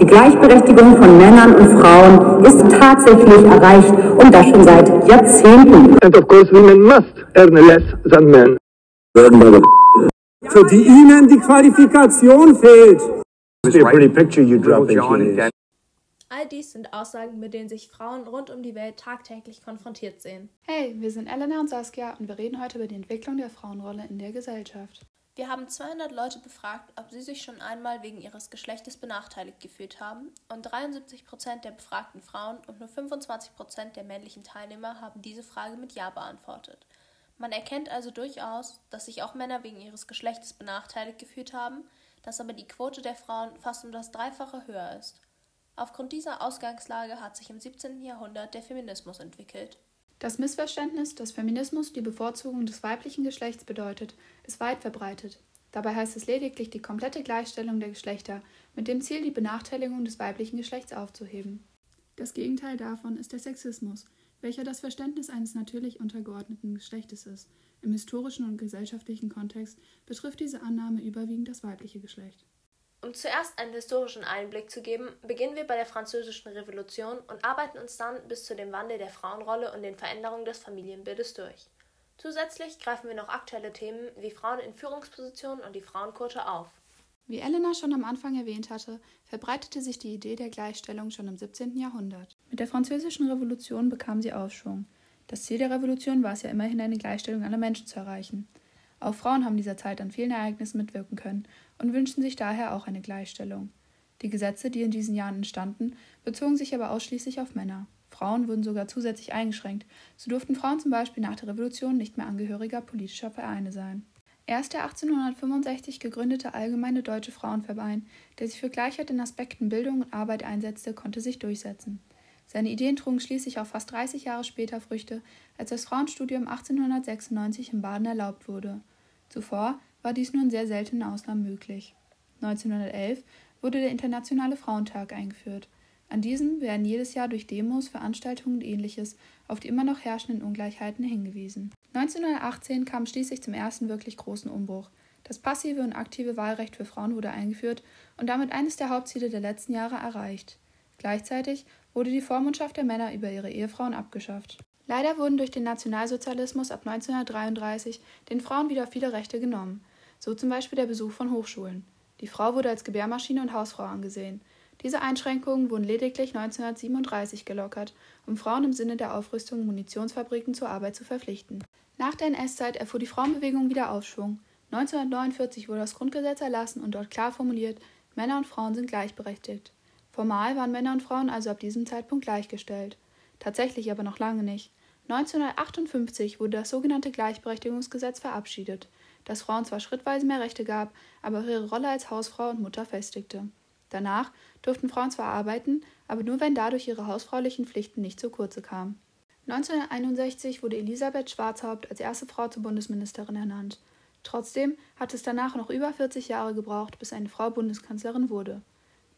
Die Gleichberechtigung von Männern und Frauen ist tatsächlich erreicht und das schon seit Jahrzehnten. And of course women must earn less than men. Für die ihnen die Qualifikation fehlt. All dies sind Aussagen, mit denen sich Frauen rund um die Welt tagtäglich konfrontiert sehen. Hey, wir sind Elena und Saskia und wir reden heute über die Entwicklung der Frauenrolle in der Gesellschaft. Wir haben 200 Leute befragt, ob sie sich schon einmal wegen ihres Geschlechtes benachteiligt gefühlt haben, und 73 Prozent der befragten Frauen und nur 25 Prozent der männlichen Teilnehmer haben diese Frage mit Ja beantwortet. Man erkennt also durchaus, dass sich auch Männer wegen ihres Geschlechtes benachteiligt gefühlt haben, dass aber die Quote der Frauen fast um das Dreifache höher ist. Aufgrund dieser Ausgangslage hat sich im 17. Jahrhundert der Feminismus entwickelt. Das Missverständnis, dass Feminismus die Bevorzugung des weiblichen Geschlechts bedeutet, ist weit verbreitet. Dabei heißt es lediglich die komplette Gleichstellung der Geschlechter mit dem Ziel, die Benachteiligung des weiblichen Geschlechts aufzuheben. Das Gegenteil davon ist der Sexismus, welcher das Verständnis eines natürlich untergeordneten Geschlechtes ist. Im historischen und gesellschaftlichen Kontext betrifft diese Annahme überwiegend das weibliche Geschlecht. Um zuerst einen historischen Einblick zu geben, beginnen wir bei der Französischen Revolution und arbeiten uns dann bis zu dem Wandel der Frauenrolle und den Veränderungen des Familienbildes durch. Zusätzlich greifen wir noch aktuelle Themen wie Frauen in Führungspositionen und die Frauenquote auf. Wie Elena schon am Anfang erwähnt hatte, verbreitete sich die Idee der Gleichstellung schon im 17. Jahrhundert. Mit der Französischen Revolution bekam sie Aufschwung. Das Ziel der Revolution war es ja immerhin, eine Gleichstellung aller Menschen zu erreichen. Auch Frauen haben dieser Zeit an vielen Ereignissen mitwirken können und wünschten sich daher auch eine Gleichstellung. Die Gesetze, die in diesen Jahren entstanden, bezogen sich aber ausschließlich auf Männer. Frauen wurden sogar zusätzlich eingeschränkt, so durften Frauen zum Beispiel nach der Revolution nicht mehr Angehöriger politischer Vereine sein. Erst der 1865 gegründete Allgemeine Deutsche Frauenverein, der sich für Gleichheit in Aspekten Bildung und Arbeit einsetzte, konnte sich durchsetzen. Seine Ideen trugen schließlich auch fast 30 Jahre später Früchte, als das Frauenstudium 1896 in Baden erlaubt wurde. Zuvor war dies nur in sehr seltenen Ausnahmen möglich. 1911 wurde der Internationale Frauentag eingeführt. An diesem werden jedes Jahr durch Demos, Veranstaltungen und ähnliches auf die immer noch herrschenden Ungleichheiten hingewiesen. 1918 kam schließlich zum ersten wirklich großen Umbruch. Das passive und aktive Wahlrecht für Frauen wurde eingeführt und damit eines der Hauptziele der letzten Jahre erreicht. Gleichzeitig wurde die Vormundschaft der Männer über ihre Ehefrauen abgeschafft. Leider wurden durch den Nationalsozialismus ab 1933 den Frauen wieder viele Rechte genommen, so zum Beispiel der Besuch von Hochschulen. Die Frau wurde als Gebärmaschine und Hausfrau angesehen. Diese Einschränkungen wurden lediglich 1937 gelockert, um Frauen im Sinne der Aufrüstung Munitionsfabriken zur Arbeit zu verpflichten. Nach der NS-Zeit erfuhr die Frauenbewegung wieder Aufschwung. 1949 wurde das Grundgesetz erlassen und dort klar formuliert, Männer und Frauen sind gleichberechtigt. Formal waren Männer und Frauen also ab diesem Zeitpunkt gleichgestellt. Tatsächlich aber noch lange nicht. 1958 wurde das sogenannte Gleichberechtigungsgesetz verabschiedet, das Frauen zwar schrittweise mehr Rechte gab, aber auch ihre Rolle als Hausfrau und Mutter festigte. Danach durften Frauen zwar arbeiten, aber nur wenn dadurch ihre hausfraulichen Pflichten nicht zu kurze kamen. 1961 wurde Elisabeth Schwarzhaupt als erste Frau zur Bundesministerin ernannt. Trotzdem hat es danach noch über 40 Jahre gebraucht, bis eine Frau Bundeskanzlerin wurde.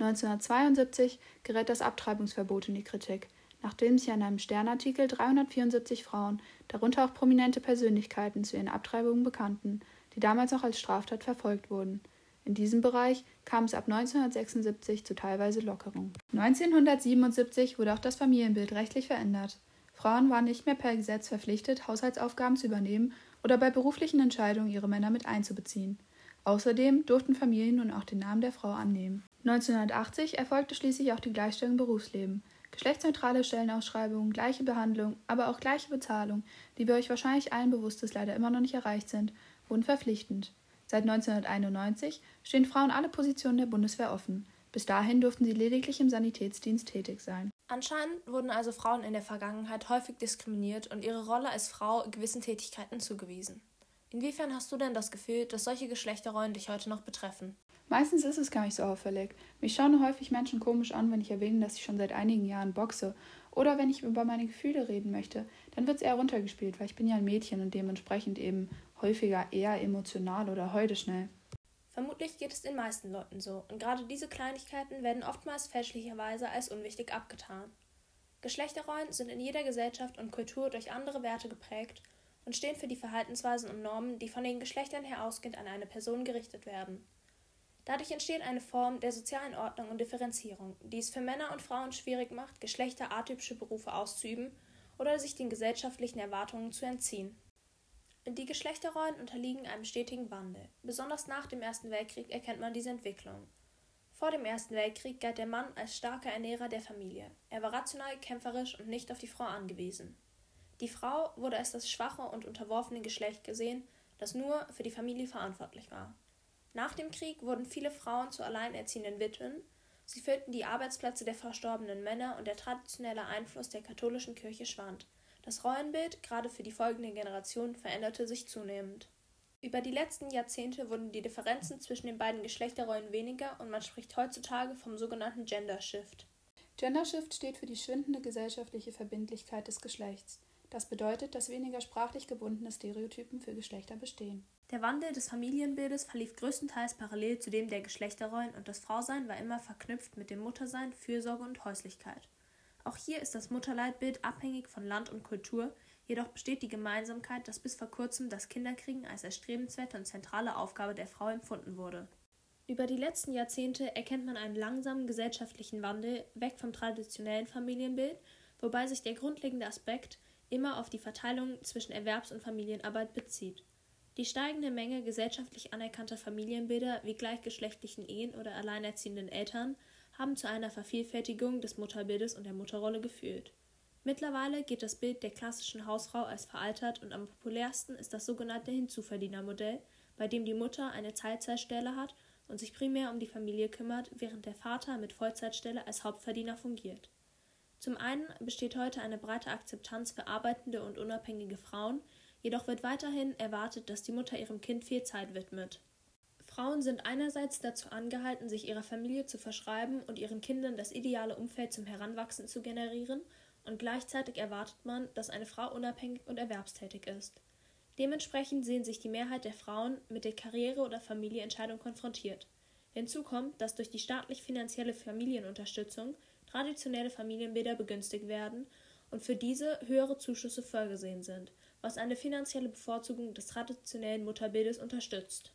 1972 gerät das Abtreibungsverbot in die Kritik, nachdem sich an einem Sternartikel 374 Frauen, darunter auch prominente Persönlichkeiten, zu ihren Abtreibungen bekannten, die damals noch als Straftat verfolgt wurden. In diesem Bereich kam es ab 1976 zu teilweise Lockerungen. 1977 wurde auch das Familienbild rechtlich verändert. Frauen waren nicht mehr per Gesetz verpflichtet, Haushaltsaufgaben zu übernehmen oder bei beruflichen Entscheidungen ihre Männer mit einzubeziehen. Außerdem durften Familien nun auch den Namen der Frau annehmen. 1980 erfolgte schließlich auch die Gleichstellung im Berufsleben. Geschlechtsneutrale Stellenausschreibungen, gleiche Behandlung, aber auch gleiche Bezahlung, die wir euch wahrscheinlich allen bewusst ist, leider immer noch nicht erreicht sind, wurden verpflichtend. Seit 1991 stehen Frauen alle Positionen der Bundeswehr offen. Bis dahin durften sie lediglich im Sanitätsdienst tätig sein. Anscheinend wurden also Frauen in der Vergangenheit häufig diskriminiert und ihre Rolle als Frau gewissen Tätigkeiten zugewiesen. Inwiefern hast du denn das Gefühl, dass solche Geschlechterrollen dich heute noch betreffen? Meistens ist es gar nicht so auffällig. Mich schauen häufig Menschen komisch an, wenn ich erwähne, dass ich schon seit einigen Jahren boxe. Oder wenn ich über meine Gefühle reden möchte, dann wird es eher runtergespielt, weil ich bin ja ein Mädchen und dementsprechend eben häufiger eher emotional oder heute schnell. Vermutlich geht es den meisten Leuten so, und gerade diese Kleinigkeiten werden oftmals fälschlicherweise als unwichtig abgetan. Geschlechterrollen sind in jeder Gesellschaft und Kultur durch andere Werte geprägt und stehen für die Verhaltensweisen und Normen, die von den Geschlechtern her ausgehend an eine Person gerichtet werden. Dadurch entsteht eine Form der sozialen Ordnung und Differenzierung, die es für Männer und Frauen schwierig macht, geschlechteratypische Berufe auszuüben oder sich den gesellschaftlichen Erwartungen zu entziehen. Die Geschlechterrollen unterliegen einem stetigen Wandel. Besonders nach dem Ersten Weltkrieg erkennt man diese Entwicklung. Vor dem Ersten Weltkrieg galt der Mann als starker Ernährer der Familie. Er war rational, kämpferisch und nicht auf die Frau angewiesen. Die Frau wurde als das schwache und unterworfene Geschlecht gesehen, das nur für die Familie verantwortlich war. Nach dem Krieg wurden viele Frauen zu alleinerziehenden Witwen, sie füllten die Arbeitsplätze der verstorbenen Männer und der traditionelle Einfluss der katholischen Kirche schwand. Das Rollenbild, gerade für die folgende Generation, veränderte sich zunehmend. Über die letzten Jahrzehnte wurden die Differenzen zwischen den beiden Geschlechterrollen weniger und man spricht heutzutage vom sogenannten Gender Shift. Gender Shift steht für die schwindende gesellschaftliche Verbindlichkeit des Geschlechts. Das bedeutet, dass weniger sprachlich gebundene Stereotypen für Geschlechter bestehen. Der Wandel des Familienbildes verlief größtenteils parallel zu dem der Geschlechterrollen und das Frausein war immer verknüpft mit dem Muttersein, Fürsorge und Häuslichkeit. Auch hier ist das Mutterleitbild abhängig von Land und Kultur, jedoch besteht die Gemeinsamkeit, dass bis vor kurzem das Kinderkriegen als erstrebenswerte und zentrale Aufgabe der Frau empfunden wurde. Über die letzten Jahrzehnte erkennt man einen langsamen gesellschaftlichen Wandel weg vom traditionellen Familienbild, wobei sich der grundlegende Aspekt immer auf die Verteilung zwischen Erwerbs- und Familienarbeit bezieht. Die steigende Menge gesellschaftlich anerkannter Familienbilder wie gleichgeschlechtlichen Ehen oder alleinerziehenden Eltern haben zu einer Vervielfältigung des Mutterbildes und der Mutterrolle geführt. Mittlerweile geht das Bild der klassischen Hausfrau als veraltert und am populärsten ist das sogenannte Hinzuverdienermodell, bei dem die Mutter eine Teilzeitstelle hat und sich primär um die Familie kümmert, während der Vater mit Vollzeitstelle als Hauptverdiener fungiert. Zum einen besteht heute eine breite Akzeptanz für arbeitende und unabhängige Frauen, jedoch wird weiterhin erwartet, dass die Mutter ihrem Kind viel Zeit widmet. Frauen sind einerseits dazu angehalten, sich ihrer Familie zu verschreiben und ihren Kindern das ideale Umfeld zum Heranwachsen zu generieren, und gleichzeitig erwartet man, dass eine Frau unabhängig und erwerbstätig ist. Dementsprechend sehen sich die Mehrheit der Frauen mit der Karriere- oder Familienentscheidung konfrontiert. Hinzu kommt, dass durch die staatlich-finanzielle Familienunterstützung traditionelle Familienbilder begünstigt werden und für diese höhere Zuschüsse vorgesehen sind, was eine finanzielle Bevorzugung des traditionellen Mutterbildes unterstützt.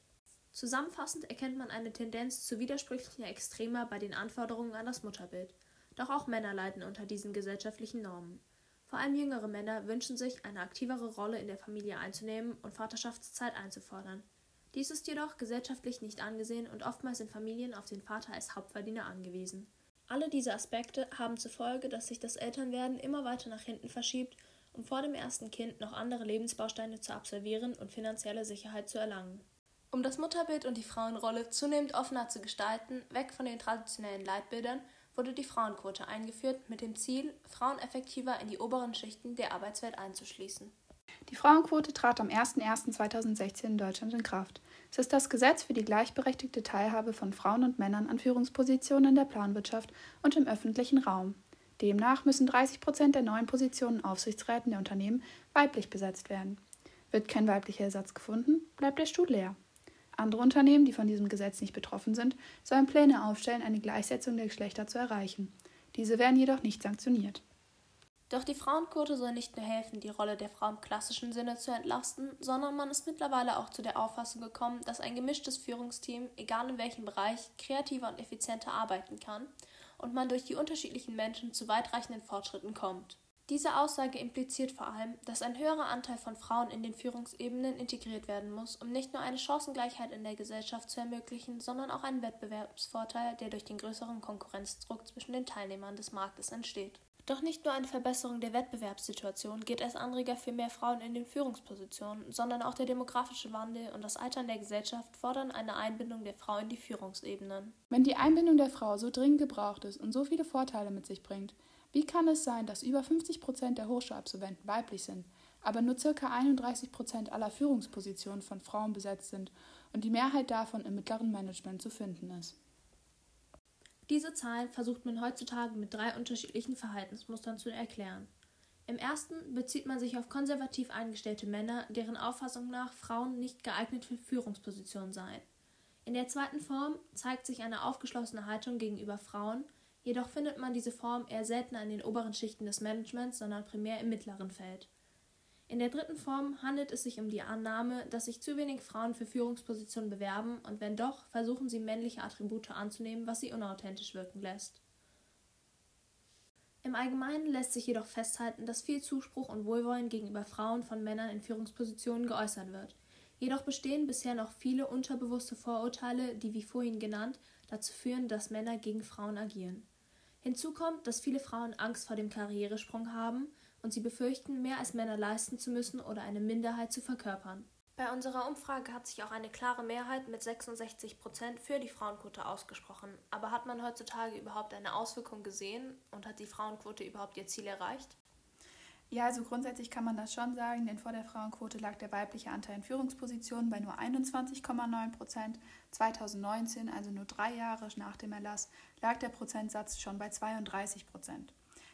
Zusammenfassend erkennt man eine Tendenz zu widersprüchlicher Extremer bei den Anforderungen an das Mutterbild. Doch auch Männer leiden unter diesen gesellschaftlichen Normen. Vor allem jüngere Männer wünschen sich, eine aktivere Rolle in der Familie einzunehmen und Vaterschaftszeit einzufordern. Dies ist jedoch gesellschaftlich nicht angesehen und oftmals sind Familien auf den Vater als Hauptverdiener angewiesen. Alle diese Aspekte haben zur Folge, dass sich das Elternwerden immer weiter nach hinten verschiebt, um vor dem ersten Kind noch andere Lebensbausteine zu absolvieren und finanzielle Sicherheit zu erlangen. Um das Mutterbild und die Frauenrolle zunehmend offener zu gestalten, weg von den traditionellen Leitbildern, wurde die Frauenquote eingeführt, mit dem Ziel, Frauen effektiver in die oberen Schichten der Arbeitswelt einzuschließen. Die Frauenquote trat am 01.01.2016 in Deutschland in Kraft. Es ist das Gesetz für die gleichberechtigte Teilhabe von Frauen und Männern an Führungspositionen in der Planwirtschaft und im öffentlichen Raum. Demnach müssen 30 Prozent der neuen Positionen in Aufsichtsräten der Unternehmen weiblich besetzt werden. Wird kein weiblicher Ersatz gefunden, bleibt der Stuhl leer. Andere Unternehmen, die von diesem Gesetz nicht betroffen sind, sollen Pläne aufstellen, eine Gleichsetzung der Geschlechter zu erreichen. Diese werden jedoch nicht sanktioniert. Doch die Frauenquote soll nicht nur helfen, die Rolle der Frau im klassischen Sinne zu entlasten, sondern man ist mittlerweile auch zu der Auffassung gekommen, dass ein gemischtes Führungsteam, egal in welchem Bereich, kreativer und effizienter arbeiten kann und man durch die unterschiedlichen Menschen zu weitreichenden Fortschritten kommt. Diese Aussage impliziert vor allem, dass ein höherer Anteil von Frauen in den Führungsebenen integriert werden muss, um nicht nur eine Chancengleichheit in der Gesellschaft zu ermöglichen, sondern auch einen Wettbewerbsvorteil, der durch den größeren Konkurrenzdruck zwischen den Teilnehmern des Marktes entsteht. Doch nicht nur eine Verbesserung der Wettbewerbssituation geht als Anreger für mehr Frauen in den Führungspositionen, sondern auch der demografische Wandel und das Altern der Gesellschaft fordern eine Einbindung der Frau in die Führungsebenen. Wenn die Einbindung der Frau so dringend gebraucht ist und so viele Vorteile mit sich bringt, wie kann es sein, dass über 50 Prozent der Hochschulabsolventen weiblich sind, aber nur ca. 31 Prozent aller Führungspositionen von Frauen besetzt sind und die Mehrheit davon im mittleren Management zu finden ist? Diese Zahlen versucht man heutzutage mit drei unterschiedlichen Verhaltensmustern zu erklären. Im ersten bezieht man sich auf konservativ eingestellte Männer, deren Auffassung nach Frauen nicht geeignet für Führungspositionen seien. In der zweiten Form zeigt sich eine aufgeschlossene Haltung gegenüber Frauen, jedoch findet man diese Form eher seltener in den oberen Schichten des Managements, sondern primär im mittleren Feld. In der dritten Form handelt es sich um die Annahme, dass sich zu wenig Frauen für Führungspositionen bewerben und wenn doch, versuchen sie männliche Attribute anzunehmen, was sie unauthentisch wirken lässt. Im Allgemeinen lässt sich jedoch festhalten, dass viel Zuspruch und Wohlwollen gegenüber Frauen von Männern in Führungspositionen geäußert wird. Jedoch bestehen bisher noch viele unterbewusste Vorurteile, die wie vorhin genannt dazu führen, dass Männer gegen Frauen agieren. Hinzu kommt, dass viele Frauen Angst vor dem Karrieresprung haben und sie befürchten, mehr als Männer leisten zu müssen oder eine Minderheit zu verkörpern. Bei unserer Umfrage hat sich auch eine klare Mehrheit mit 66 Prozent für die Frauenquote ausgesprochen. Aber hat man heutzutage überhaupt eine Auswirkung gesehen und hat die Frauenquote überhaupt ihr Ziel erreicht? Ja, also grundsätzlich kann man das schon sagen, denn vor der Frauenquote lag der weibliche Anteil in Führungspositionen bei nur 21,9 Prozent. 2019, also nur drei Jahre nach dem Erlass, lag der Prozentsatz schon bei 32 Prozent.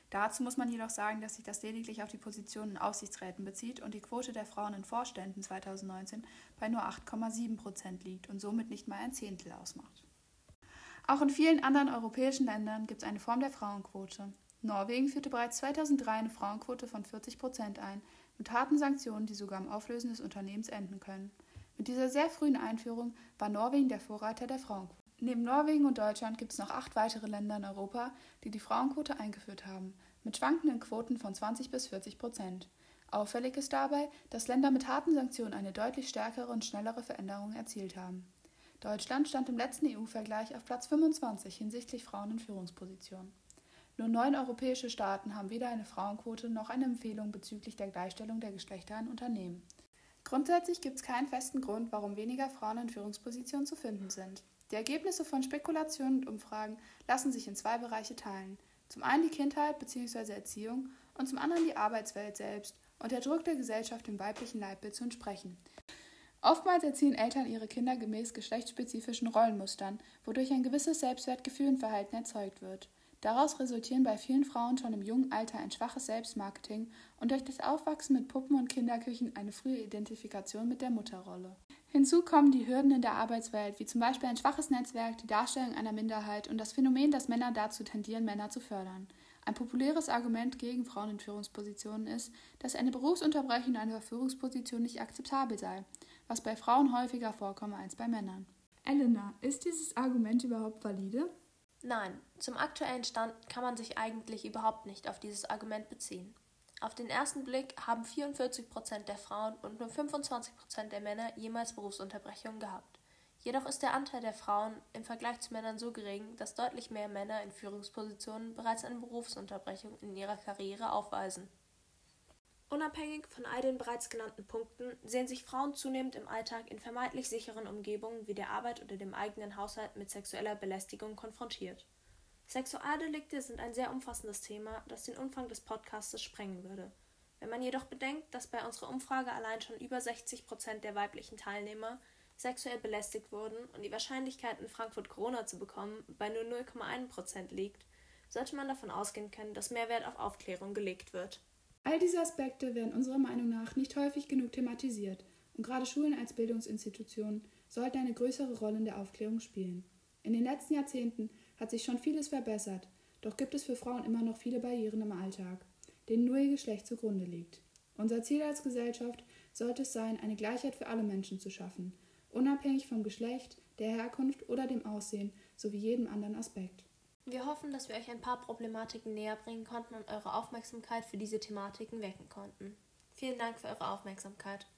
Dazu muss man jedoch sagen, dass sich das lediglich auf die Positionen in Aufsichtsräten bezieht und die Quote der Frauen in Vorständen 2019 bei nur 8,7 Prozent liegt und somit nicht mal ein Zehntel ausmacht. Auch in vielen anderen europäischen Ländern gibt es eine Form der Frauenquote. Norwegen führte bereits 2003 eine Frauenquote von 40 Prozent ein, mit harten Sanktionen, die sogar im Auflösen des Unternehmens enden können. Mit dieser sehr frühen Einführung war Norwegen der Vorreiter der Frauenquote. Neben Norwegen und Deutschland gibt es noch acht weitere Länder in Europa, die die Frauenquote eingeführt haben, mit schwankenden Quoten von 20 bis 40 Prozent. Auffällig ist dabei, dass Länder mit harten Sanktionen eine deutlich stärkere und schnellere Veränderung erzielt haben. Deutschland stand im letzten EU-Vergleich auf Platz 25 hinsichtlich Frauen in Führungspositionen. Nur neun europäische Staaten haben weder eine Frauenquote noch eine Empfehlung bezüglich der Gleichstellung der Geschlechter in Unternehmen. Grundsätzlich gibt es keinen festen Grund, warum weniger Frauen in Führungspositionen zu finden sind. Die Ergebnisse von Spekulationen und Umfragen lassen sich in zwei Bereiche teilen. Zum einen die Kindheit bzw. Erziehung und zum anderen die Arbeitswelt selbst und der Druck der Gesellschaft, dem weiblichen Leitbild zu entsprechen. Oftmals erziehen Eltern ihre Kinder gemäß geschlechtsspezifischen Rollenmustern, wodurch ein gewisses Selbstwertgefühl und Verhalten erzeugt wird. Daraus resultieren bei vielen Frauen schon im jungen Alter ein schwaches Selbstmarketing und durch das Aufwachsen mit Puppen und Kinderküchen eine frühe Identifikation mit der Mutterrolle. Hinzu kommen die Hürden in der Arbeitswelt, wie zum Beispiel ein schwaches Netzwerk, die Darstellung einer Minderheit und das Phänomen, dass Männer dazu tendieren, Männer zu fördern. Ein populäres Argument gegen Frauen in Führungspositionen ist, dass eine Berufsunterbrechung in einer Führungsposition nicht akzeptabel sei, was bei Frauen häufiger vorkomme als bei Männern. Elena, ist dieses Argument überhaupt valide? Nein, zum aktuellen Stand kann man sich eigentlich überhaupt nicht auf dieses Argument beziehen. Auf den ersten Blick haben 44 Prozent der Frauen und nur 25 Prozent der Männer jemals Berufsunterbrechungen gehabt. Jedoch ist der Anteil der Frauen im Vergleich zu Männern so gering, dass deutlich mehr Männer in Führungspositionen bereits eine Berufsunterbrechung in ihrer Karriere aufweisen. Unabhängig von all den bereits genannten Punkten sehen sich Frauen zunehmend im Alltag in vermeintlich sicheren Umgebungen wie der Arbeit oder dem eigenen Haushalt mit sexueller Belästigung konfrontiert. Sexualdelikte sind ein sehr umfassendes Thema, das den Umfang des Podcasts sprengen würde. Wenn man jedoch bedenkt, dass bei unserer Umfrage allein schon über 60 Prozent der weiblichen Teilnehmer sexuell belästigt wurden und die Wahrscheinlichkeit, in Frankfurt Corona zu bekommen, bei nur 0,1 Prozent liegt, sollte man davon ausgehen können, dass mehr Wert auf Aufklärung gelegt wird. All diese Aspekte werden unserer Meinung nach nicht häufig genug thematisiert und gerade Schulen als Bildungsinstitutionen sollten eine größere Rolle in der Aufklärung spielen. In den letzten Jahrzehnten hat sich schon vieles verbessert, doch gibt es für Frauen immer noch viele Barrieren im Alltag, denen nur ihr Geschlecht zugrunde liegt. Unser Ziel als Gesellschaft sollte es sein, eine Gleichheit für alle Menschen zu schaffen, unabhängig vom Geschlecht, der Herkunft oder dem Aussehen sowie jedem anderen Aspekt. Wir hoffen, dass wir euch ein paar Problematiken näher bringen konnten und eure Aufmerksamkeit für diese Thematiken wecken konnten. Vielen Dank für eure Aufmerksamkeit.